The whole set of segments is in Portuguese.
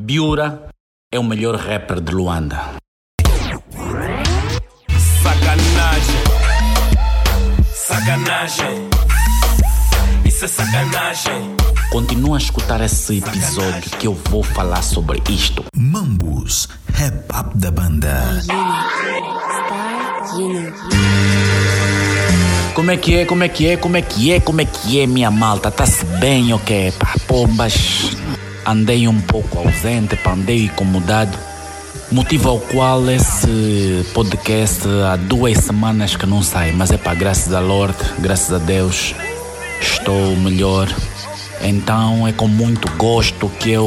Biura é o melhor rapper de Luanda. Sacanagem. Sacanagem. Isso é sacanagem. Continua a escutar esse episódio que eu vou falar sobre isto. Mambus, rap up da banda. Como é que é, como é que é, como é que é, como é que é, minha malta? Tá-se bem, ok? Pá, pombas, andei um pouco ausente, pá, andei incomodado. Motivo ao qual esse podcast há duas semanas que não sai, mas é pá, graças a Lord, graças a Deus, estou melhor. Então é com muito gosto que eu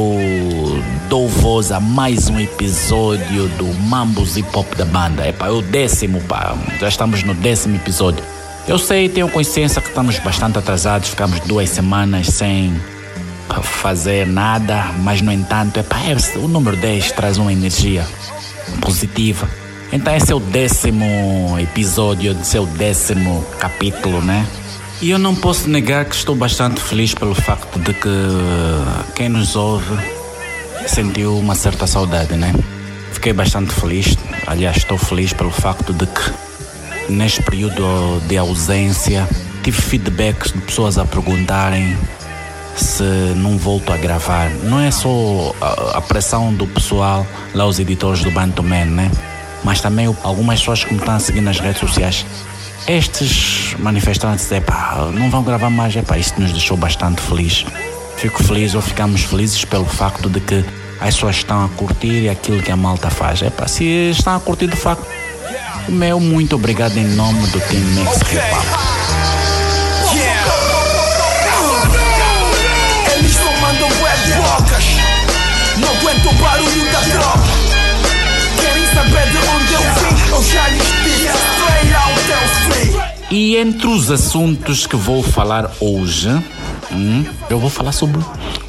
dou voz a mais um episódio do Mambos Hip Hop da banda. É é o décimo, pá, já estamos no décimo episódio. Eu sei, tenho consciência que estamos bastante atrasados, ficamos duas semanas sem fazer nada, mas no entanto, epá, é, o número 10 traz uma energia positiva. Então esse é o décimo episódio, esse é o décimo capítulo, né? E eu não posso negar que estou bastante feliz pelo facto de que quem nos ouve sentiu uma certa saudade, né? Fiquei bastante feliz, aliás, estou feliz pelo facto de que neste período de ausência tive feedbacks de pessoas a perguntarem se não volto a gravar. Não é só a, a pressão do pessoal, lá os editores do Bantuman, né? Mas também algumas pessoas que me estão a seguir nas redes sociais. Estes manifestantes, é pá, não vão gravar mais, é pá, isso nos deixou bastante feliz. Fico feliz ou ficamos felizes pelo facto de que as pessoas estão a curtir aquilo que a malta faz. É pá, se estão a curtir de facto, meu muito obrigado em nome do Team Mix Hip E entre os assuntos que vou falar hoje, hum, eu vou falar sobre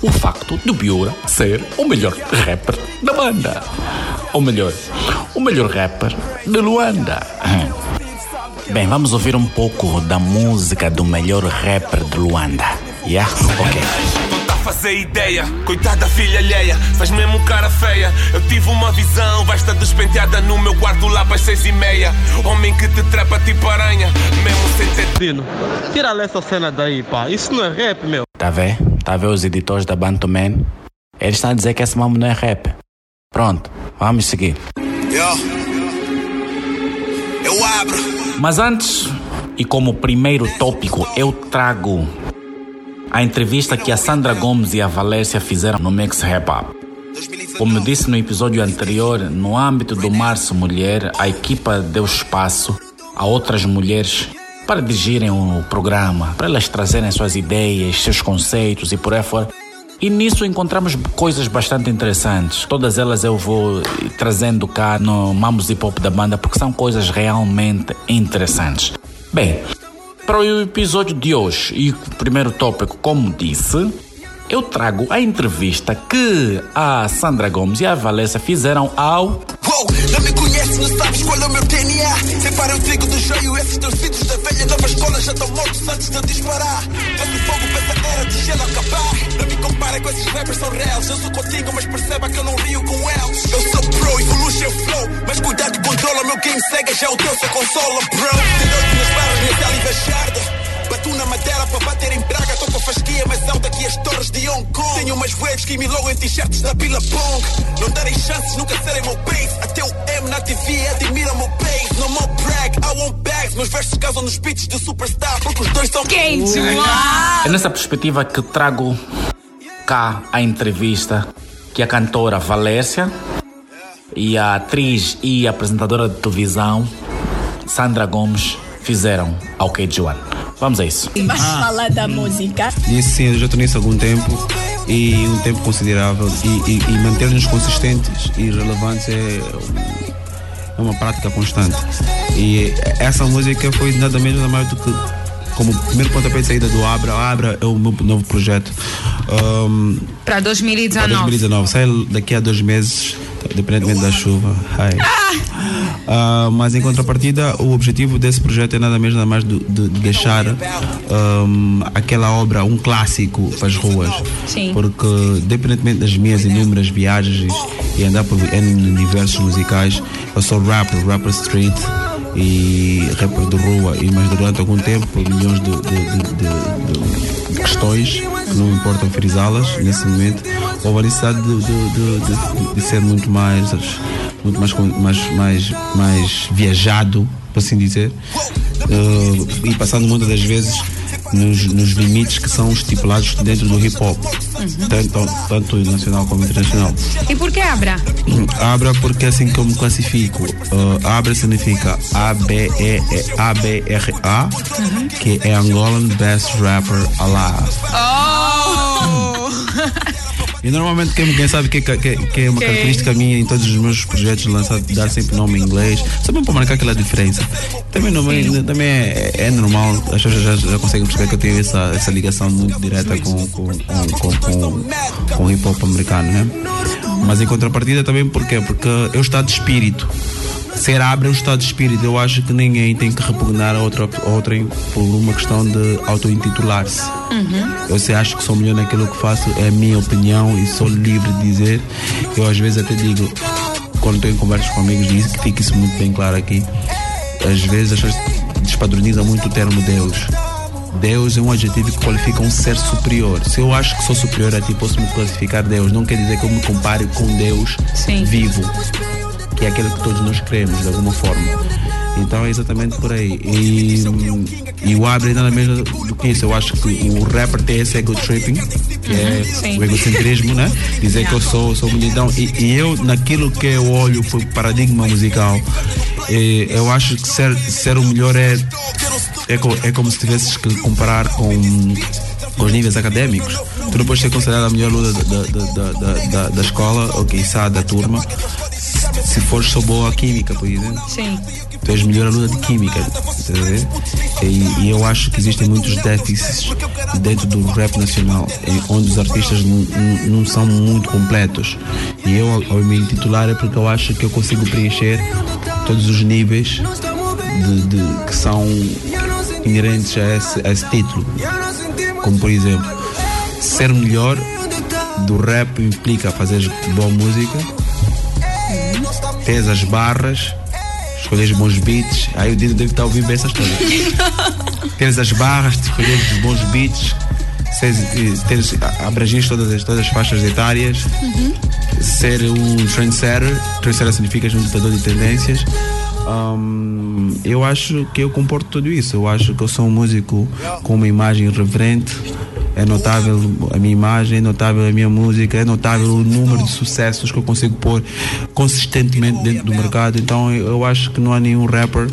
o facto do Biura ser o melhor rapper da banda. Ou melhor, o melhor rapper de Luanda. Bem, vamos ouvir um pouco da música do melhor rapper de Luanda. Yeah? Ok. Tá a fazer ideia, coitada da filha alheia, faz mesmo cara feia. Eu tive uma visão, vai estar despenteada no meu quarto lá para as seis e meia. Homem que te trepa tipo aranha, mesmo sem ter Dino, tira essa cena daí, pá. Isso não é rap, meu. Tá ver? Tá ver os editores da Bantu Man? Eles estão a dizer que esse mambo não é rap. Pronto, vamos seguir. Eu abro. Mas antes, e como primeiro tópico, eu trago a entrevista que a Sandra Gomes e a Valécia fizeram no Mix Rap Up. Como disse no episódio anterior, no âmbito do Março Mulher, a equipa deu espaço a outras mulheres para dirigirem o programa, para elas trazerem suas ideias, seus conceitos e por aí fora. E nisso encontramos coisas bastante interessantes. Todas elas eu vou trazendo cá no Mamos Hip Hop da banda porque são coisas realmente interessantes. Bem, para o episódio de hoje. E o primeiro tópico, como disse, eu trago a entrevista que a Sandra Gomes e a Valessa fizeram ao Uou, não me conhece, não sabes qual é o meu DNA. Separa o trigo do joio, esses filhos da velha nova escola já estão mortos antes de eu disparar. Faço fogo para essa era de gelo acabar. Não me compara com esses rappers, são reais. Eu sou contigo, mas perceba que eu não rio com eles. Eu sou pro, evolution flow. Mas cuidado, controla meu game, segue já o teu, se consola, bro. De noite nas barras, minha saliva jarda. Batu na madeira para bater em Braga. Tô com a fasquia mais alta que as torres de Hong Kong. Tenho umas waves que me logo em t-shirts da Billabong. Não darei chances, nunca serei meu base. Até o M na TV admira meu base. No more brag, I want bags. Meus versos causam nos beats de superstar. Porque os dois são quentes. É nessa perspectiva que trago cá a entrevista que a cantora Valécia e a atriz e apresentadora de televisão Sandra Gomes fizeram ao KG1. Vamos a isso. Vamos falar da música. Nisso sim, eu já estou nisso há algum tempo e um tempo considerável e, e, e manter-nos consistentes e relevantes é, é uma prática constante. E essa música foi nada menos nada mais do que como primeiro pontapé de saída do Abra. O Abra é o meu novo projeto. Um, Para para 2019. 2019. Sai daqui a dois meses. Independentemente da chuva. Ah, mas em contrapartida, o objetivo desse projeto é nada menos nada mais de, de- de deixar ahm, aquela obra, um clássico para as ruas. Sim. Porque, independentemente das minhas inúmeras viagens e, andar por universos musicais, eu sou rapper, rapper street e rapper de rua, e, mas durante algum tempo, por milhões de- de questões que não importam frisá-las nesse momento, houve a necessidade de, de- de- de- ser muito mais, muito mais, mais, mais, mais viajado, por assim dizer, eh, e passando muitas das vezes nos, nos limites que são estipulados dentro do hip hop, tanto, tanto nacional como internacional. E por que Abra? Abra porque é assim que eu me classifico. Uh, Abra significa A-B-E-A-B-R-A, que é Angolan Best Rapper Alive. Oh! E normalmente quem, quem sabe que, que, que é uma característica minha em todos os meus projetos lançar dar sempre nome em inglês, só para marcar aquela diferença. Também, não, é- também é, é normal, as pessoas já, já conseguem perceber que eu tenho essa, essa ligação muito direta com, com, com, com, com, o hip hop americano, né? Mas em contrapartida também? Porque é o estado de espírito. Ser abre é o estado de espírito. Eu acho que ninguém tem que repugnar a outra, a por uma questão de auto-intitular-se. Eu se acho que sou melhor naquilo que faço, é a minha opinião e sou livre de dizer. Eu às vezes até digo, quando estou em conversas com amigos, digo que fica isso muito bem claro aqui. Às vezes as pessoas despadronizam muito o termo Deus. Deus é um adjetivo que qualifica um ser superior. Se eu acho que sou superior a ti, posso me classificar Deus. Não quer dizer que eu me compare com Deus Sim. vivo, que é aquele que todos nós queremos, de alguma forma. Então é exatamente por aí. E, e o Abre nada menos do que isso. Eu acho que o rapper tem esse ego tripping, que é Sim. o egocentrismo, né? Dizer que eu sou, sou multidão. E, e eu, naquilo que eu olho, foi o paradigma musical. eh, eu acho que ser, ser o melhor é, é, é como se tivesses que comparar com, com os níveis académicos. Tu não podes ser considerado a melhor aluna da, da, da, da, escola, ou quiçá da turma, se fores só boa a química, por exemplo Sim. tu és melhor aluna de química, ver? E, e eu acho que existem muitos déficits dentro do rap nacional, onde os artistas não, são muito completos. E eu, ao, ao me intitular, é porque eu acho que eu consigo preencher todos os níveis de, de- que são inerentes a esse, a esse título. Como, por exemplo, ser melhor do rap implica fazer boa música, tens as barras, escolheres bons beats. Aí o Dino deve estar ouvindo bem essas coisas. tens as barras, escolheres os bons beats, seres, teres, todas as, todas as faixas etárias, ser um trendsetter. Trendsetter significa um ditador de tendências. Hum, eu acho que eu comporto tudo isso. Eu acho que eu sou um músico com uma imagem reverente. É notável a minha imagem, é notável a minha música, é notável o número de sucessos que eu consigo pôr consistentemente dentro do mercado. Então eu acho que não há nenhum rapper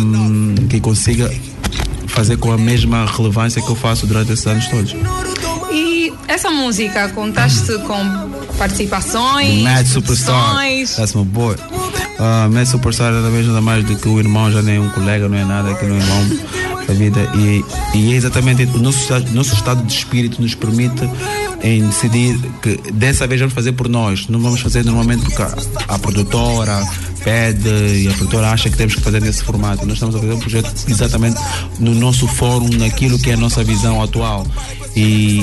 hum, que consiga fazer com a mesma relevância que eu faço durante esses anos todos. E essa música, contaste com participações, Mad Superstar. That's my boy. Uh, Mad Superstar nada mais do que o irmão, já nem é um colega, não é nada, que não é irmão da vida. E, e é exatamente o nosso, nosso estado de espírito nos permite em decidir que dessa vez vamos fazer por nós. Não vamos fazer normalmente porque a, a produtora pede e a produtora acha que temos que fazer nesse formato. Nós estamos a fazer um projeto exatamente no nosso fórum, naquilo que é a nossa visão atual. E,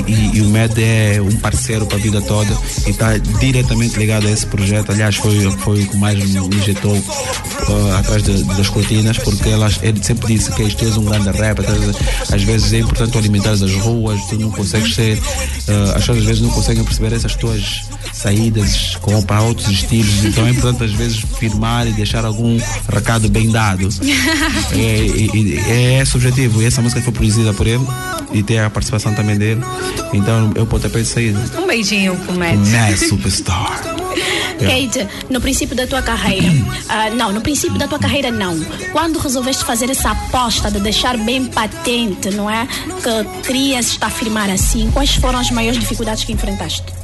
e- e o MED é um parceiro para a vida toda e está diretamente ligado a esse projeto. Aliás, foi, foi o que mais me injetou uh, atrás de- das cortinas, porque elas, ele sempre disse que isto és um grande rap. às- vezes é importante tu alimentares as ruas, tu não consegues ser. uh, as pessoas às vezes não conseguem perceber essas tuas saídas com, para outros estilos. Então é importante às vezes firmar e deixar algum recado bem dado. É, é esse o objetivo. E essa música foi produzida por ele e tem a participação também dele. Então é o pontapé de saída. Um beijinho pro Matt. Mad Superstar. Kate, no princípio da tua carreira, ah, não, no princípio da tua carreira não. Quando resolveste fazer essa aposta de deixar bem patente, não é? Que querias estar a afirmar assim, quais foram as maiores dificuldades que enfrentaste?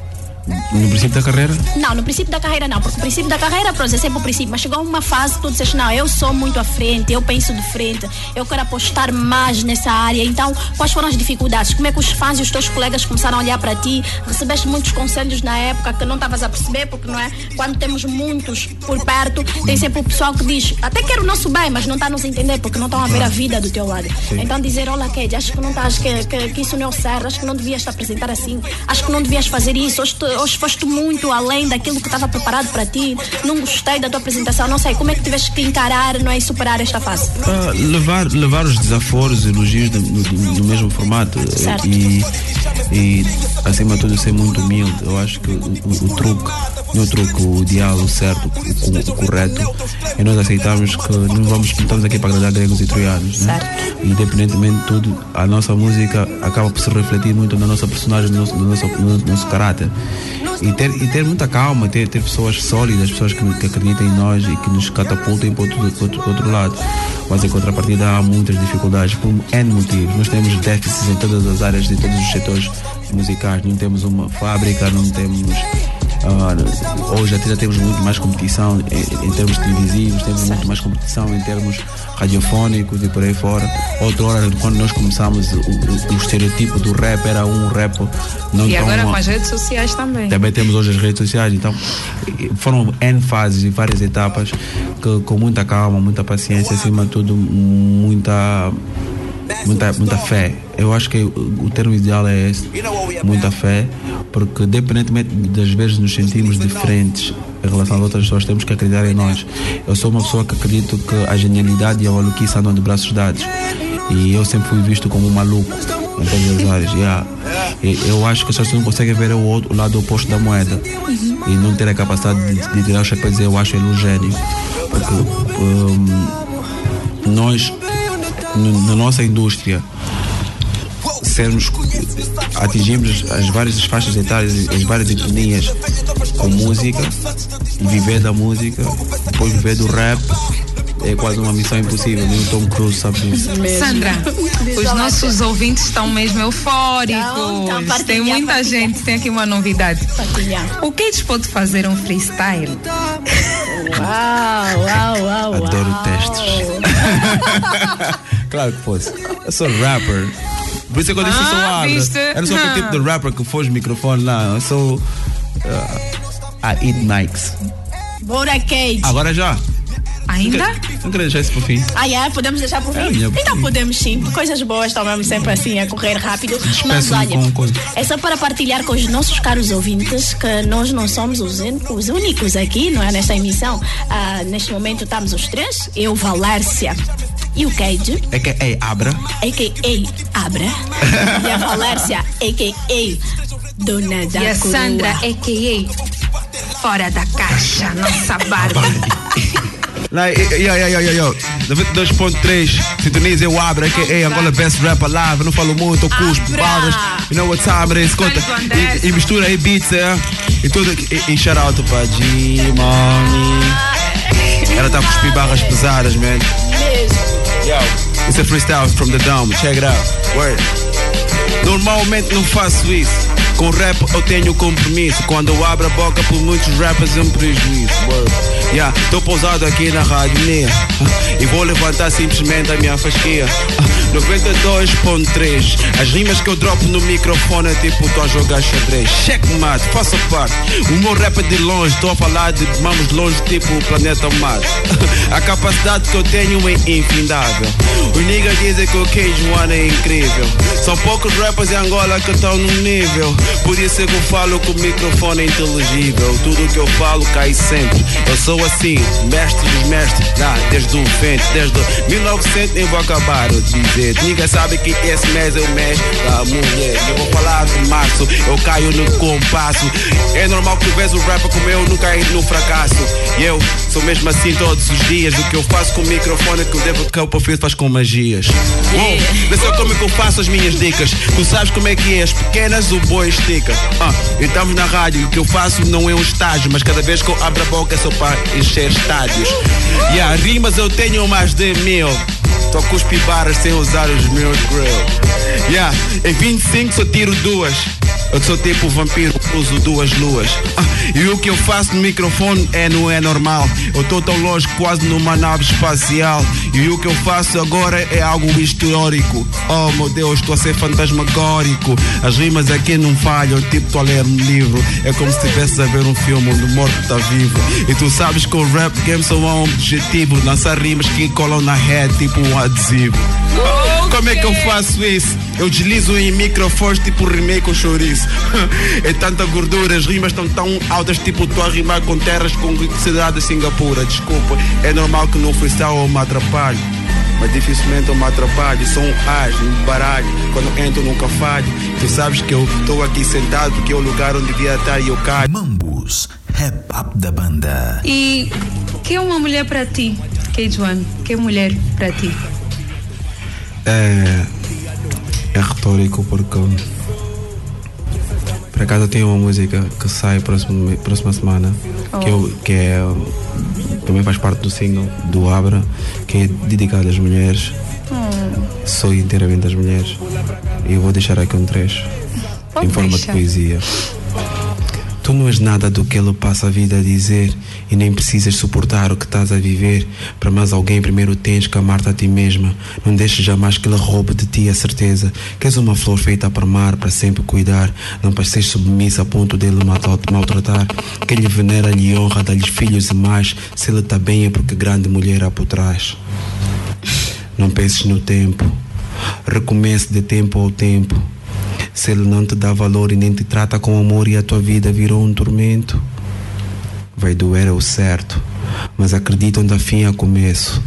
No princípio da carreira? Não, no princípio da carreira não, porque o princípio da carreira, pronto, é sempre o princípio, mas chegou uma fase que tu disseste, não, eu sou muito à frente, eu penso de frente, eu quero apostar mais nessa área. Então, quais foram as dificuldades? Como é que os fãs e os teus colegas começaram a olhar para ti? Recebeste muitos conselhos na época que não estavas a perceber, porque não é? Quando temos muitos por perto, tem sempre o pessoal que diz, até quer o nosso bem, mas não está a nos entender, porque não estão a ver a vida do teu lado. Então dizer, olha, Kate, acho que não estás, que, que, que isso não é o certo, acho que não devias te apresentar assim, acho que não devias fazer isso, hoje, te- hoje foste muito além daquilo que estava preparado para ti, não gostei da tua apresentação, não sei, como é que tiveste que encarar, não é, e superar esta fase? Ah, levar, levar os desaforos, elogios do mesmo formato Certo. e, e, acima de tudo, ser muito humilde. Eu acho que o, o- o truque, não o truque, o ideal, o certo, o, o- correto, é nós aceitarmos que não, vamos, não estamos aqui para agradar gregos e troianos. Né? E, independentemente de tudo, a nossa música acaba por se refletir muito na nossa personagem, no nosso, no nosso, no nosso caráter. E ter, e ter muita calma, ter, ter pessoas sólidas, pessoas que, que acreditem em nós e que nos catapultem para outro, para outro, para outro lado. Mas em contrapartida há muitas dificuldades por N motivos. Nós temos déficits em todas as áreas, em todos os setores musicais. Não temos uma fábrica, não temos. Hoje até já temos muito mais competição em, em termos televisivos, temos muito mais competição em termos radiofónicos e por aí fora. Outra hora, quando nós começamos, o, o- o estereotipo do rap era um rap não E agora com as redes sociais também. também temos hoje as redes sociais, então foram N fases e várias etapas que com muita calma, muita paciência, acima de tudo, muita, muita, muita fé. Eu acho que o termo ideal é esse, muita fé, porque independentemente das vezes nos sentirmos diferentes em relação a outras pessoas, temos que acreditar em nós. Eu sou uma pessoa que acredito que a genialidade e a maluquice andam de braços dados. E eu sempre fui visto como um maluco em todas as áreas. yeah. Eu acho que as pessoas não conseguem ver o, outro, o lado oposto da moeda e não ter a capacidade de, de tirar o chapéu e dizer eu acho ele um gênio. Porque hum, nós, na nossa indústria, sermos, atingimos as várias faixas etárias, as várias etnias com música e viver da música, depois viver do rap. É quase uma missão impossível, nem o Tom Cruise sabe disso. Sandra, os nossos ouvintes estão mesmo eufóricos. Tem muita gente, tem aqui uma novidade. O Kate pode fazer um freestyle? Uau, uau, uau, uau. Adoro testes. claro que fosse. Eu sou rapper. Por isso é que eu disse que sou Ah, abra. viste? Eu não sou aquele tipo de rapper que foge o microfone lá. Eu sou. Uh, I eat mics. Bora, Kate. Agora já. Ainda? Não queria deixar isso para o fim. Ah, é? Podemos deixar por É, fim? minha- Então podemos sim. Coisas boas estão sempre assim a correr rápido. Mas olha, é só para partilhar com os nossos caros ouvintes que nós não somos os, os únicos aqui, não é? Nesta emissão. Ah, neste momento estamos os três. Eu, Valércia e o Cage, É que é Abra. a.k.a. Abra. e a Valércia, a.k.a. Dona da E a. Sandra, a.k.a. Fora da caixa, nossa Barbie. Lá, yo, yo, yo, yo, yo. 92.3, sintoniza eu abro, que é Angola Best Rap Alive. Não falo muito, eu cuspo, barras. You know what time it is, conta. Santo E, e mistura aí beats, é. E tudo. E, e shout out para G-Money. Ela tá com barras pesadas, man. Yo, it's a freestyle from the dome, check it out. Word. Normalmente não faço isso. Com rap eu tenho compromisso. Quando eu abro a boca por muitos rappers é um prejuízo. Yeah, tô pousado aqui na rádio né? E vou levantar simplesmente a minha fasquia. 92.3 As rimas que eu dropo no microfone é tipo tô a jogar xadrez. Checkmate, faça parte. O meu rap é de longe, tô a falar de de longe, tipo o planeta Marte. A capacidade que eu tenho é infindável. Os niggas dizem que o Cage One é incrível. São poucos rappers em Angola que estão no nível. Por isso é que eu falo que o microfone inteligível. Tudo que eu falo cai sempre. Eu sou assim, mestre dos mestres. Ah, desde o vento, desde 1900 nem vou acabar de dizer. Ninguém sabe que esse mês é o mês da mulher. Eu vou falar de março, eu caio no compasso. É normal que vês o rapper como eu nunca caí no fracasso. E eu sou mesmo assim todos os dias. O que eu faço com o microfone é que eu devo que o Pafio faz com magias. Uou, vê só como é que eu faço as minhas dicas. Tu sabes como é que é, as pequenas o boi estica. Ah, estamos na rádio, o que eu faço não é um estágio, mas cada vez que eu abro a boca é só para encher estádios. E yeah, rimas eu tenho mais de mil. Tô com os pibaras sem usar os meus grill. Yeah, em 25 só tiro duas. Eu sou tipo vampiro, uso duas luas. Ah, e o que eu faço no microfone é não é normal. Eu tô tão longe, quase numa nave espacial. E o que eu faço agora é algo histórico. Oh meu Deus, estou a ser fantasmagórico. As rimas aqui não falham, tipo tô a ler um livro. É como se estivesse a ver um filme onde o morto está vivo. E tu sabes que o rap game só há um objetivo: lançar rimas que colam na head, tipo um adesivo. Como é que eu faço isso? Eu deslizo em microfones tipo rimei com chouriço. é tanta gordura, as rimas estão tão altas, tipo estou a rimar com terras com cidade de Singapura. Desculpa, é normal que no freestyle eu me atrapalhe. Mas dificilmente eu me atrapalho, sou um as, um baralho. Quando entro nunca falho. Tu sabes que eu estou aqui sentado porque é o lugar onde devia estar e eu caio. Mambus, rap up da banda. E que é uma mulher para ti, K1? Que é mulher para ti? É, é retórico porque por acaso tenho uma música que sai próxima, próxima semana que, eu, que é também faz parte do single do Abra que é dedicado às mulheres. Sou inteiramente às mulheres. E eu vou deixar aqui um trecho Pode em forma deixar. de poesia Tu não és nada do que ele passa a vida a dizer e nem precisas suportar o que estás a viver. Para mais alguém, primeiro tens que amar-te a ti mesma. Não deixes jamais que ele roube de ti a certeza que és uma flor feita para amar, para sempre cuidar. Não para ser submissa a ponto dele maltratar. Quem lhe venera, lhe honra, dá-lhe filhos e mais. Se ele está bem é porque grande mulher há por trás. Não penses no tempo. Recomece de tempo ao tempo. Se ele não te dá valor e nem te trata com amor e a tua vida virou um tormento, vai doer é o certo. Mas acredita onde a fim é começo.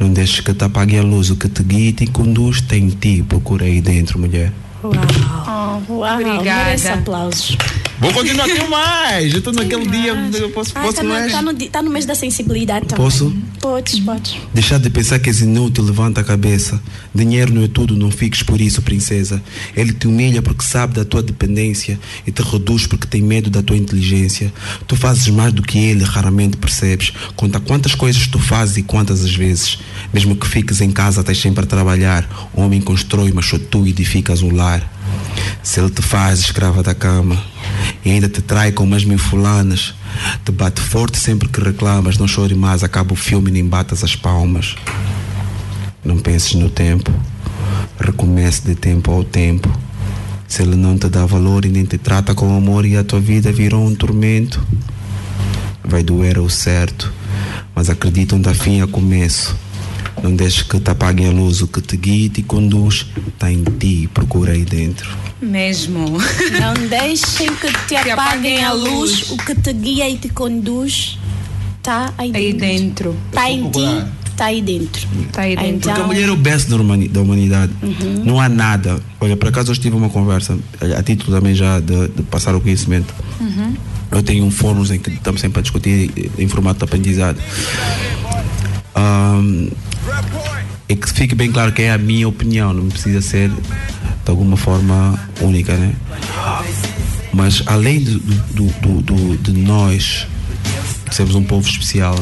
Não deixes que te apague a luz, o que te guia e te conduz tem em ti. Procura aí dentro, mulher. Uau, uau, Obrigada. merece aplausos. Vou continuar com mais. Eu estou naquele dia, eu posso, Ah, posso tá, no, mais. tá, no, tá no mês da sensibilidade também. Posso? Podes, podes. Deixar de pensar que és inútil, levanta a cabeça. Dinheiro não é tudo, não fiques por isso, princesa. Ele te humilha porque sabe da tua dependência e te reduz porque tem medo da tua inteligência. Tu fazes mais do que ele, raramente percebes. Conta quantas coisas tu fazes e quantas as vezes. Mesmo que fiques em casa, estás sempre a trabalhar. O homem constrói, mas só tu edificas um lar. Se ele te faz escrava da cama e ainda te trai com umas mil fulanas, te bate forte sempre que reclamas, não chore mais, acaba o filme nem batas as palmas. Não penses no tempo, recomece de tempo ao tempo. Se ele não te dá valor e nem te trata com amor e a tua vida virou um tormento, vai doer o certo, mas acredita onde a fim é começo. Não deixes que te apaguem a luz, o que te guia e te conduz está em ti, procura aí dentro. Mesmo. Não deixem que te apaguem a luz, o que te guia e te conduz tá aí Aí dentro. dentro. Tá em ti, tá aí dentro. Tá aí dentro. Porque a Então- mulher é o best da humani- da humanidade. Uhum. Não há nada. Olha, por acaso eu tive uma conversa, a título também já de, de passar o conhecimento. Uhum. Eu tenho um fórum em que estamos sempre a discutir em formato de aprendizado. Ahm, e que fique bem claro que é a minha opinião, não precisa ser de alguma forma única, né? Mas além do, do, do, de nós sermos um povo especial,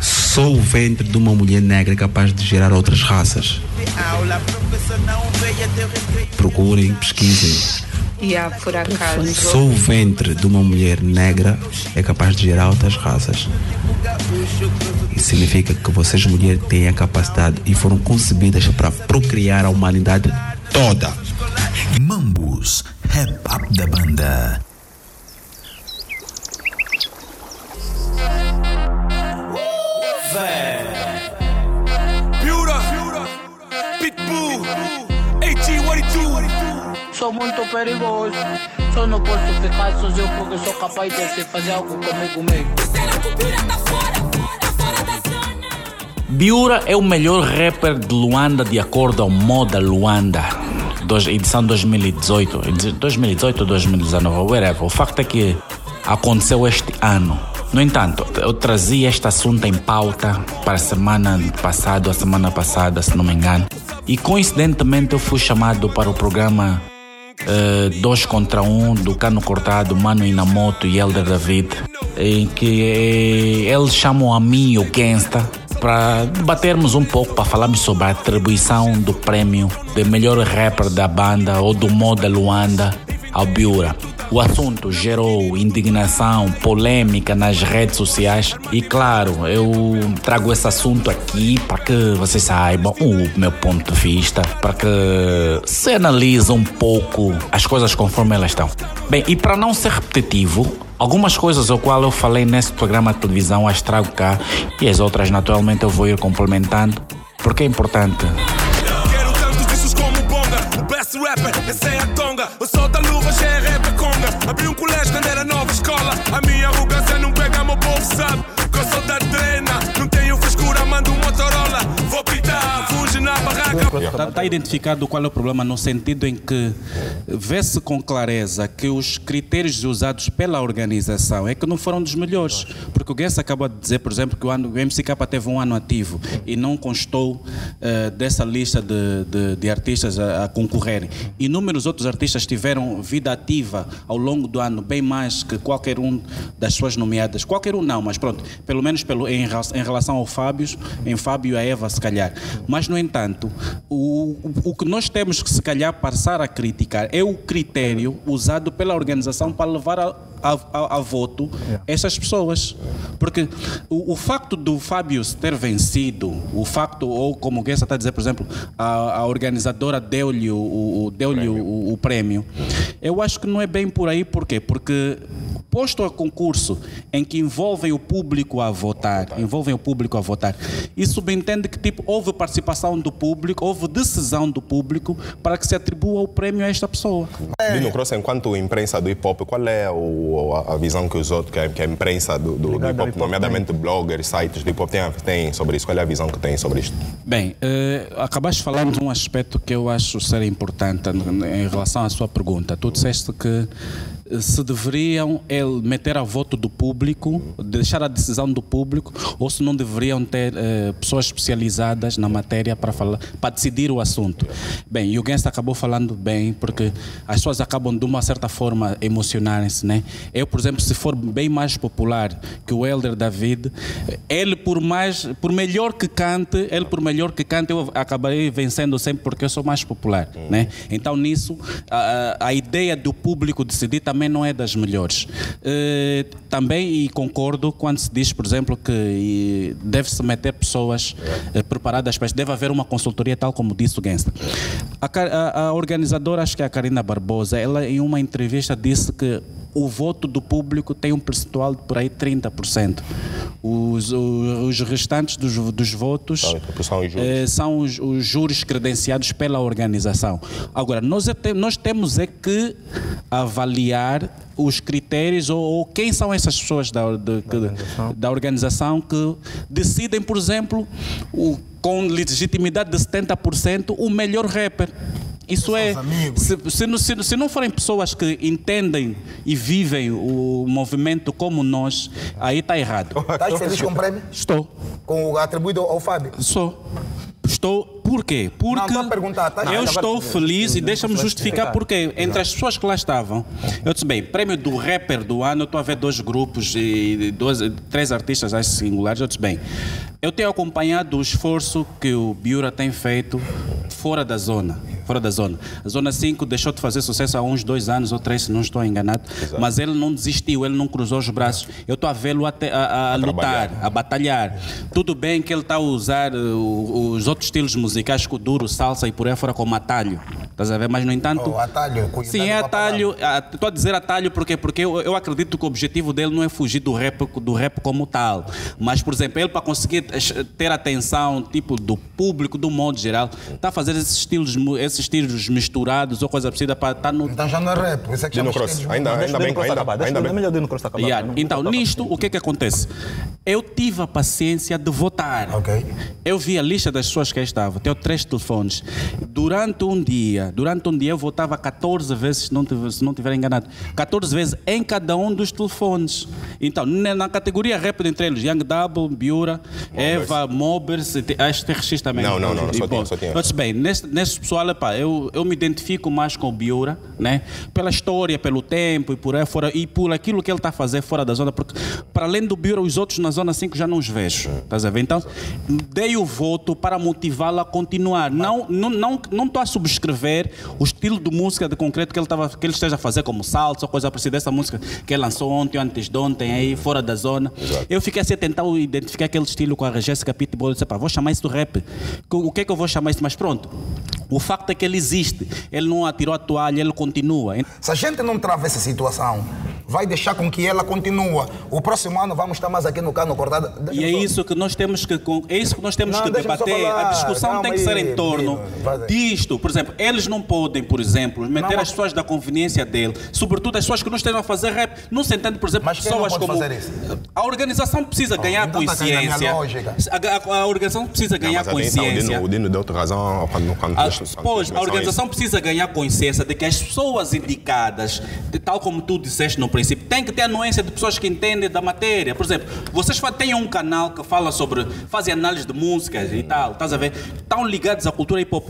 só o ventre de uma mulher negra é capaz de gerar outras raças. Procurem, pesquisem. E há por acaso. Só o ventre de uma mulher negra é capaz de gerar outras raças. Isso significa que vocês, mulheres, têm a capacidade e foram concebidas para procriar a humanidade toda. Mambus, rap up da banda. Sou muito perigoso. Só não posso ficar sozinho porque sou capaz de se fazer algo comigo mesmo. Biura é o melhor rapper de Luanda de acordo ao Moda Luanda. Edição 2018, 2018 ou 2019, whatever. O facto é que aconteceu este ano. No entanto, eu trazia este assunto em pauta para a semana passada, a semana passada, se não me engano. E coincidentemente eu fui chamado para o programa eh, dois contra um do Cano Cortado, Mano Inamoto e Elder David, em que eh, eles chamam a mim o Gangsta para debatermos um pouco, para falarmos sobre a atribuição do prémio de melhor rapper da banda ou do modo Luanda ao Biura. O assunto gerou indignação, polêmica nas redes sociais e, claro, eu trago esse assunto aqui para que vocês saibam o meu ponto de vista, para que se analise um pouco as coisas conforme elas estão. Bem, e para não ser repetitivo, algumas coisas ao qual eu falei nesse programa de televisão as trago cá e as outras naturalmente eu vou ir complementando porque é importante. Quero tantos discos como Bonga, o best rapper, esse é a tonga. O sol da luva já é. Abri um colégio quando era nova escola. A minha arrogância não pega, meu povo sabe. Que eu sou da drena, Está tá identificado qual é o problema no sentido em que vê-se com clareza que os critérios usados pela organização é que não foram dos melhores. Porque o Guess acabou de dizer, por exemplo, que o, ano, o MCK teve um ano ativo e não constou eh, dessa lista de, de- de artistas a, a concorrerem. Inúmeros outros artistas tiveram vida ativa ao longo do ano, bem mais que qualquer um das suas nomeadas. Qualquer um não, mas pronto, pelo menos pelo, em, em relação ao Fábio, em Fábio e a Eva, se calhar. Mas, no entanto, o, o, o que nós temos que, se calhar, passar a criticar é o critério usado pela organização para levar a, a, a- a voto essas pessoas. Porque o, o facto do Fábio ter vencido, o facto, ou como o Guessa está a dizer, por exemplo, a, a organizadora deu-lhe o, o- deu-lhe o, o prémio, eu acho que não é bem por aí, por quê? Porque posto a concurso em que envolvem o público a votar, envolvem o público a votar, isso subentende que tipo, houve participação do público, houve decisão do público para que se atribua o prémio a esta pessoa. Dino Cross, enquanto imprensa do hip hop, qual é o- a, visão que os outros, que a, que a imprensa do, do- do hip hop, nomeadamente bloggers, sites do hip hop, tem, tem sobre isso? Qual é a visão que tem sobre isto? Bem, eh, acabaste de falar de um aspecto que eu acho ser importante em relação à sua pergunta. Tu disseste que se deveriam ele meter a voto do público, deixar a decisão do público, ou se não deveriam ter eh, pessoas especializadas na matéria para falar, para decidir o assunto. Bem, e o Gens acabou falando bem, porque as pessoas acabam de uma certa forma emocionarem-se, né? Eu, por exemplo, se for bem mais popular que o Elder David, ele por mais, por melhor que cante, ele por melhor que cante, eu acabarei vencendo sempre porque eu sou mais popular, né? Então nisso a, a- ideia do público decidir também não é das melhores. Eh, também e concordo quando se diz, por exemplo, que deve-se meter pessoas eh, preparadas para isso. Deve haver uma consultoria, tal como disse o Gangsta. A, a- a organizadora, acho que é a Karina Barbosa, ela em uma entrevista disse que o voto do público tem um percentual de por aí 30%. Os, os restantes dos, dos votos São os eh, são os, os júris credenciados pela organização. Agora, nós, é nós temos é que avaliar os critérios ou, ou quem são essas pessoas da, de- que- da organização que decidem, por exemplo, o- com legitimidade de 70%, o melhor rapper. Isso é, se, se, não- se, se não forem pessoas que entendem e vivem o movimento como nós, aí está errado. Estás feliz com o prémio? Estou. Com o atribuído ao Fábio? Sou. Estou. Por quê? Porque perguntar, tá? eu Não, estou agora- feliz e deixa-me justificar porquê. Entre as pessoas que lá estavam, eu disse, bem, prêmio do rapper do ano, eu estou a ver dois grupos e dois, três artistas acho, singulares. Eu disse, bem, eu tenho acompanhado o esforço que o Biura tem feito fora da zona. Fora da zona. A Zona 5 deixou de fazer sucesso há uns dois anos ou três, se não estou enganado. Mas ele não desistiu, ele não cruzou os braços. Eu estou a vê-lo a, a- a lutar, a batalhar. Tudo bem que ele está a usar uh, o- os outros estilos musicais, duro, salsa e por aí fora como atalho. Estás a ver? Mas, no entanto. O atalho, Sim, é com atalho. Ah, Estou a dizer atalho porque, porque eu, eu acredito que o objetivo dele não é fugir do rap, do rap como tal. Mas, por exemplo, ele para conseguir eh, ter atenção tipo, do público, do modo geral, está a fazer esses estilos, mu- esses estilos misturados ou coisa parecida para estar no. Então já não é rap. Isso é que Dino Cross, ainda, ainda bem, ainda, ainda bem. melhor Dino Cross acabar. Yeah, Não- Então, nisto, o que é que acontece? Eu tive a paciência de votar. Eu vi a lista das pessoas que aí estavam. Tenho três telefones. Durante um dia, durante um dia eu votava 14 vezes, se não tiver, se não tiver enganado. 14 vezes em cada um dos telefones. Então, na, categoria rap entre eles, Young Double, Biura, Eva, Mobers, e acho que TRX também. Não, não, não, E, só tinha, só tinha. Mas bem, nesse, nesse pessoal, eu, eu me identifico mais com o Biura, né? Pela história, pelo tempo e por aí fora, e por aquilo que ele está a fazer fora da zona, porque para além do Biura, os outros na zona 5 já não os vejo. Estás a ver? Então, dei o voto para motivá-lo a continuar. Não estou não, não, não a subscrever o estilo de música de concreto que ele, tava, que ele esteja a fazer, como saltos ou coisa parecida, essa música que ele lançou ontem ou antes de ontem, aí fora da zona. Eu fiquei assim a tentar identificar aquele estilo com a Jéssica Pitbull. Eu disse, pá, vou chamar isso de rap. O que é que eu vou chamar isso? Mas pronto. O facto é que ele existe. Ele não atirou a toalha, ele continua. Se a gente não trava essa situação, vai deixar com que ela continue. O próximo ano vamos estar mais aqui no cano cortado. E é isso que nós temos que é isso que nós temos Não, que debater. A discussão Calma tem que ser em torno disto. Por exemplo, eles não podem, por exemplo, meter Não, as pessoas da conveniência dele, sobretudo as pessoas que não estejam a fazer rap. Não se entende, por exemplo, Mas quem não pessoas pode como fazer isso? a organização precisa ganhar então tá consciência. lógica. A, a- a organização precisa ganhar Mas atenção, o consciência. Dino, o Dino deu-te razão quando, quando, A, quando quando a organização precisa ganhar consciência de que as pessoas indicadas, de- tal como tu disseste no princípio, têm que ter anuência de pessoas que entendem da matéria. Por exemplo, vocês têm um canal que fala sobre, fazem análise de músicas e tal, estás a ver? Estão ligados à cultura hip hop.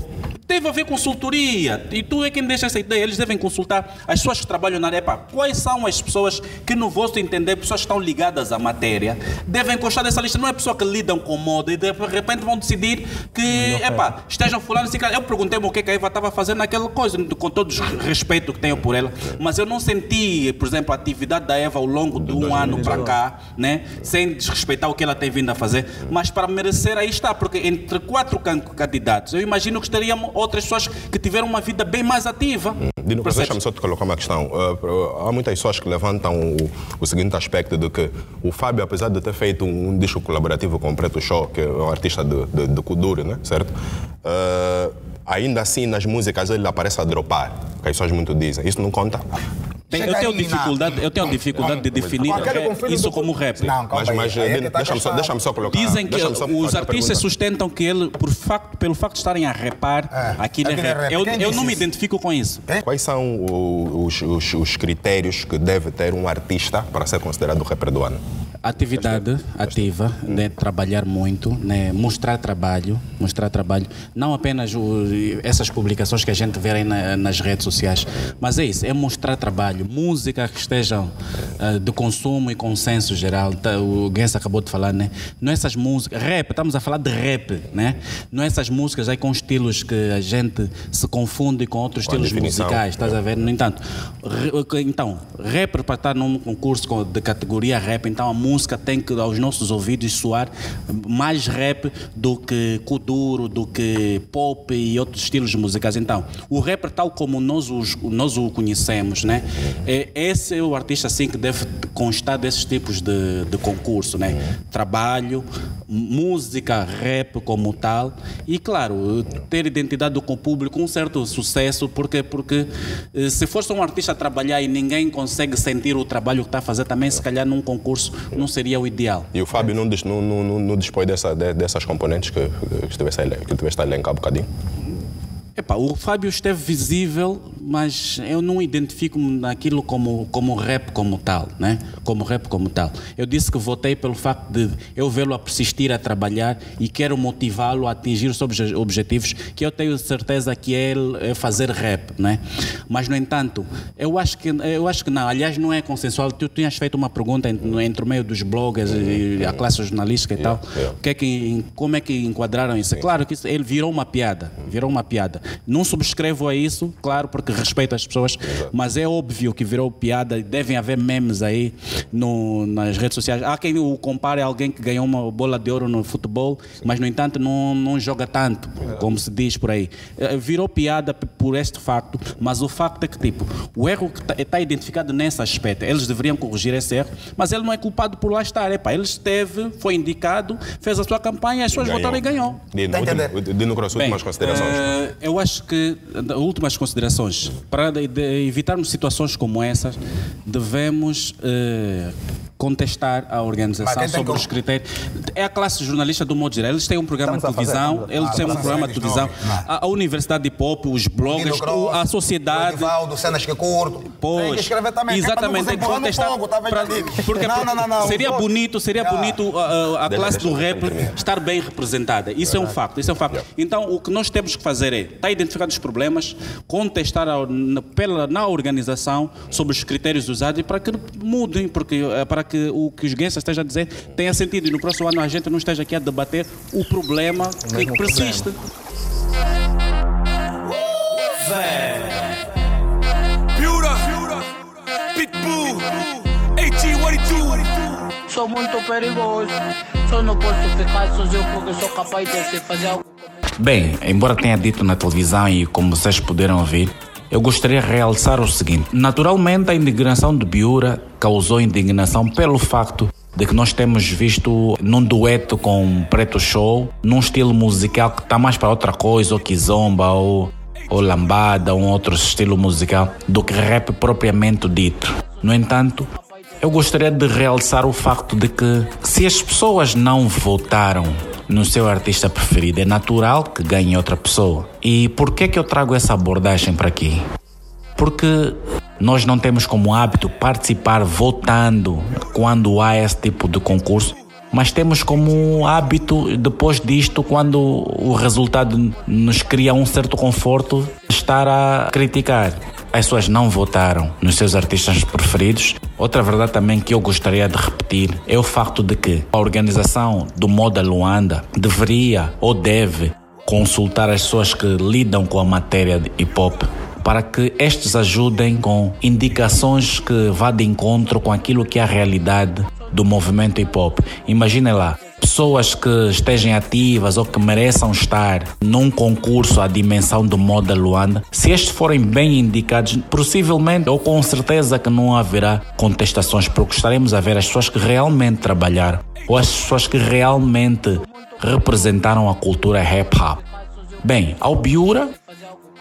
Deve haver consultoria. E tu é quem deixa essa ideia. Eles devem consultar as pessoas que trabalham na área. Epá, quais são as pessoas que, no vosso entender, pessoas que estão ligadas à matéria, devem constar dessa lista. Não é pessoa que lidam com moda e de repente vão decidir que, epá, estejam fulano assim. Eu perguntei-me o que, é que a Eva estava fazendo naquela coisa, com todo o respeito que tenho por ela. Mas eu não senti, por exemplo, a atividade da Eva ao longo de um ano para cá, né? sem desrespeitar o que ela tem vindo a fazer. Mas para merecer, aí está. Porque entre quatro can- candidatos, eu imagino que estariam outras pessoas que tiveram uma vida bem mais ativa. Dino, Percebes? deixa-me só te colocar uma questão. Uh, há muitas pessoas que levantam o, o seguinte aspecto de que o Fábio, apesar de ter feito um, disco colaborativo com o Preto Show, que é um artista de, de, de Kuduro, né? certo? Uh, ainda assim, nas músicas ele aparece a dropar, que as pessoas muito dizem. Isso não conta? Tem- eu tenho dificuldade, eu tenho dificildade de definir conflito isso do- como rap. Não, Mas, mas é deixa-me só, deixa só colocar. Dizem que só os artistas pergunta. sustentam que ele, por facto, pelo facto de estarem a rapar, aquilo é aquilo é rap. Eu, eu não me identifico com isso. Quais são os, os- os critérios que deve ter um artista para ser considerado rapper do ano? Atividade ativa, né, trabalhar muito, né, mostrar trabalho, mostrar trabalho, não apenas o- essas publicações que a gente vê aí na- nas redes sociais, mas é isso, é mostrar trabalho, música que estejam ah, de consumo e consenso geral. Tá, o Guess acabou de falar, né? Não essas músicas, rap, estamos a falar de rap, né? Não essas músicas aí com estilos que a gente se confunde com outros Com estilos musicais, estás a ver? No entanto, re- então, rapper para estar num concurso de categoria rap, então a música tem que aos nossos ouvidos soar mais rap do que kuduro, do que pop e outros estilos musicais. Então, o rapper tal como nós, os- nós o conhecemos, né? É, esse é o artista assim que deve constar desses tipos de, de concurso, né? Trabalho, música, rap como tal e claro, ter identidade com o público, um certo sucesso, porque porque eh, se fosse um artista a trabalhar e ninguém consegue sentir o trabalho que está a fazer, também se calhar num concurso não seria o ideal. E o Fábio não, não, não, não, dispõe dessa, de- dessas componentes que, que, estivesse a ele- que tiveste a elencar um bocadinho? Epá, o Fábio esteve visível, mas eu não identifico naquilo como, como rap como tal, né? Como rap como tal. Eu disse que votei pelo facto de eu vê-lo a persistir a trabalhar e quero motivá-lo a atingir os obje- objetivos que eu tenho certeza que é é fazer rap, né? Mas no entanto, eu acho que eu acho que não. Aliás, não é consensual. Tu tinhas feito uma pergunta entre, entre o meio dos bloggers e a classe jornalística e tal. O que é que, como é que enquadraram isso? Claro que isso- ele virou uma piada, virou uma piada. Não subscrevo a isso, claro, porque respeito as pessoas, mas é óbvio que virou piada e devem haver memes aí no, nas redes sociais. Há quem o compare a alguém que ganhou uma bola de ouro no futebol, mas no entanto não, não joga tanto, como se diz por aí. Eh, Virou piada por este facto, mas o facto é que, tipo, o erro que está identificado nesse aspecto, eles deveriam corrigir esse erro, mas ele não é culpado por lá estar. Epá, ele esteve, foi indicado, fez a sua campanha, as pessoas Ganhou. votaram e ganhou. Dino, Tá últimas considerações. eh, eu acho que, eh, últimas considerações, para evitarmos situações como essas, devemos eh, contestar a organização tem sobre os critérios. É a classe jornalista do modo geral. Eles têm um programa Estamos de televisão, eles Ah, têm um estamos a programa de fazer televisão. questões. A, a Universidade de Pop, os Cross, a sociedade. o Edivaldo, cenas que curto. Tem Pois, que escrever também. exatamente, tem que contestar. pra- porque não, não, não, não. seria bonito, seria bonito a, a- a classe do rap estar bem representada. Isso é um facto, isso é um facto. Então, o que nós temos que fazer é estar identificados os problemas, contestar a- na, pela, na organização sobre os critérios usados e para que mudem, porque eh, para que o que os Guenças estejam a dizer tenha sentido e no próximo ano a gente não esteja aqui a debater o problema que persiste. Piura, Pitbull, AG42. Sou muito perigoso. Só não posso ficar sozinho porque sou capaz de fazer algo. Bem, embora tenha dito na televisão e como vocês puderam ouvir, eu gostaria de realçar o seguinte. Naturalmente, a indignação de Biura causou indignação pelo facto de que nós temos visto num dueto com Preto Show, num estilo musical que está mais para outra coisa, ou kizomba, ou, ou lambada, um outro estilo musical, do que rap propriamente dito. No entanto, eu gostaria de realçar o facto de que se as pessoas não votaram no seu artista preferido, é natural que ganhe outra pessoa. E por que que eu trago essa abordagem para aqui? Porque nós não temos como hábito participar votando quando há esse tipo de concurso, mas temos como hábito, depois disto, quando o resultado nos cria um certo conforto, estar a criticar. As pessoas não votaram nos seus artistas preferidos. Outra verdade também que eu gostaria de repetir é o facto de que a organização do Moda Luanda deveria ou deve consultar as pessoas que lidam com a matéria de hip hop para que estes ajudem com indicações que vá de encontro com aquilo que é a realidade do movimento hip hop. Imaginem lá, pessoas que estejam ativas ou que mereçam estar num concurso à dimensão do Moda Luanda, se estes forem bem indicados, possivelmente ou com certeza que não haverá contestações, porque estaremos a ver as pessoas que realmente trabalharam ou as pessoas que realmente representaram a cultura hip hop. Bem, ao Biura,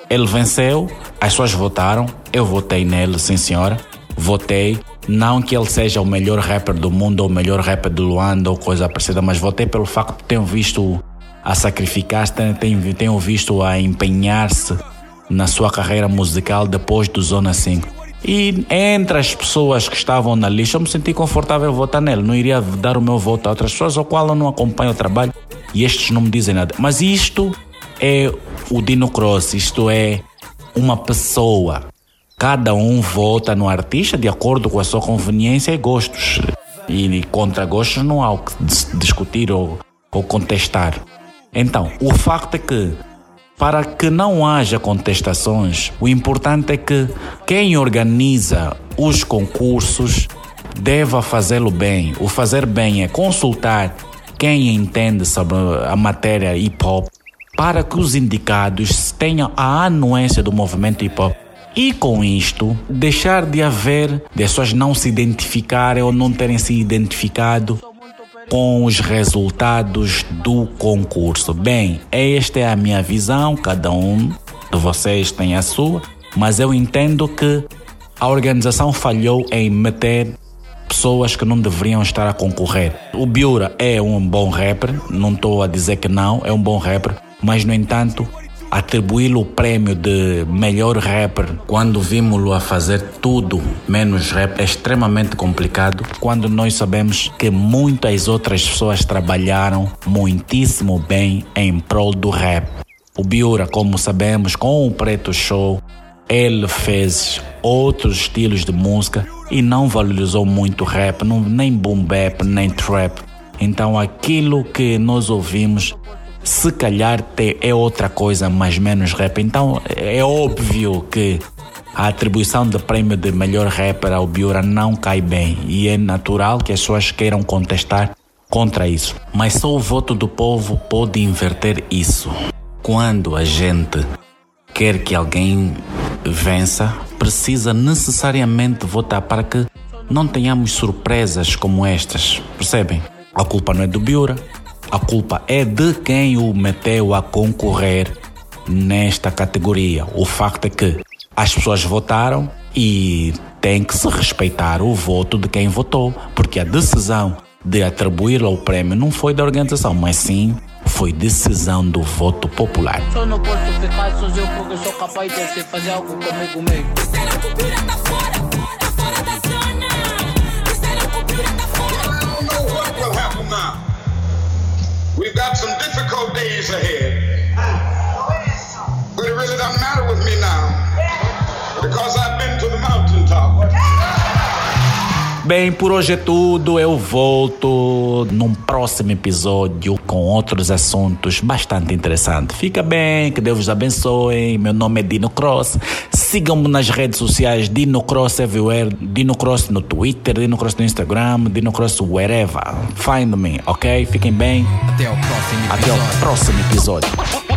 ele venceu, as pessoas votaram, eu votei nele, sim senhora. Votei, não que ele seja o melhor rapper do mundo ou o melhor rapper do Luanda ou coisa parecida, mas votei pelo facto de ter visto a sacrificar-se, tenho, tenho, visto a empenhar-se na sua carreira musical depois do Zona 5. E entre as pessoas que estavam na lista, eu me senti confortável votar nele. Não iria dar o meu voto a outras pessoas, ao qual eu não acompanho o trabalho e estes não me dizem nada. Mas isto é o Dino Cross, isto é uma pessoa. Cada um vota no artista de acordo com a sua conveniência e gostos. E contra gostos não há o que dis- discutir ou, ou contestar. Então, o facto é que, para que não haja contestações, o importante é que quem organiza os concursos deva fazê-lo bem. O fazer bem é consultar quem entende sobre a matéria hip hop para que os indicados tenham a anuência do movimento hip hop. E com isto, deixar de haver pessoas não se identificarem ou não terem se identificado com os resultados do concurso. Bem, esta é a minha visão, cada um de vocês tem a sua, mas eu entendo que a organização falhou em meter pessoas que não deveriam estar a concorrer. O Biura é um bom rapper, não estou a dizer que não, é um bom rapper, mas no entanto, atribuí-lhe o prêmio de melhor rapper quando vimos-lo a fazer tudo menos rap é extremamente complicado quando nós sabemos que muitas outras pessoas trabalharam muitíssimo bem em prol do rap. O Biura, como sabemos, com o Preto Show, ele fez outros estilos de música e não valorizou muito rap, nem boom bap, nem trap. Então aquilo que nós ouvimos, se calhar é outra coisa, mas menos rap. Então é óbvio que a atribuição de prêmio de melhor rapper ao Biura não cai bem e é natural que as pessoas queiram contestar contra isso. Mas só o voto do povo pode inverter isso. Quando a gente quer que alguém vença, precisa necessariamente votar para que não tenhamos surpresas como estas. Percebem? A culpa não é do Biura, a culpa é de quem o meteu a concorrer nesta categoria. O facto é que as pessoas votaram, E tem que se respeitar o voto de quem votou, porque a decisão de atribuir o prêmio não foi da organização, mas sim foi decisão do voto popular. Só não posso ficar sozinho porque sou capaz de fazer algo comigo mesmo. will We've got some difficult days ahead. But it really doesn't matter with me now. Because I've been to the mountaintop. Bem, por hoje é tudo. Eu volto num próximo episódio com outros assuntos bastante interessantes. Fica bem, que Deus vos abençoe. Meu nome é Dino Cross. Sigam-me nas redes sociais Dino Cross everywhere, Dino Cross no Twitter, Dino Cross no Instagram, Dino Cross wherever. Find me, ok? Fiquem bem. Até ao próximo Até o próximo episódio.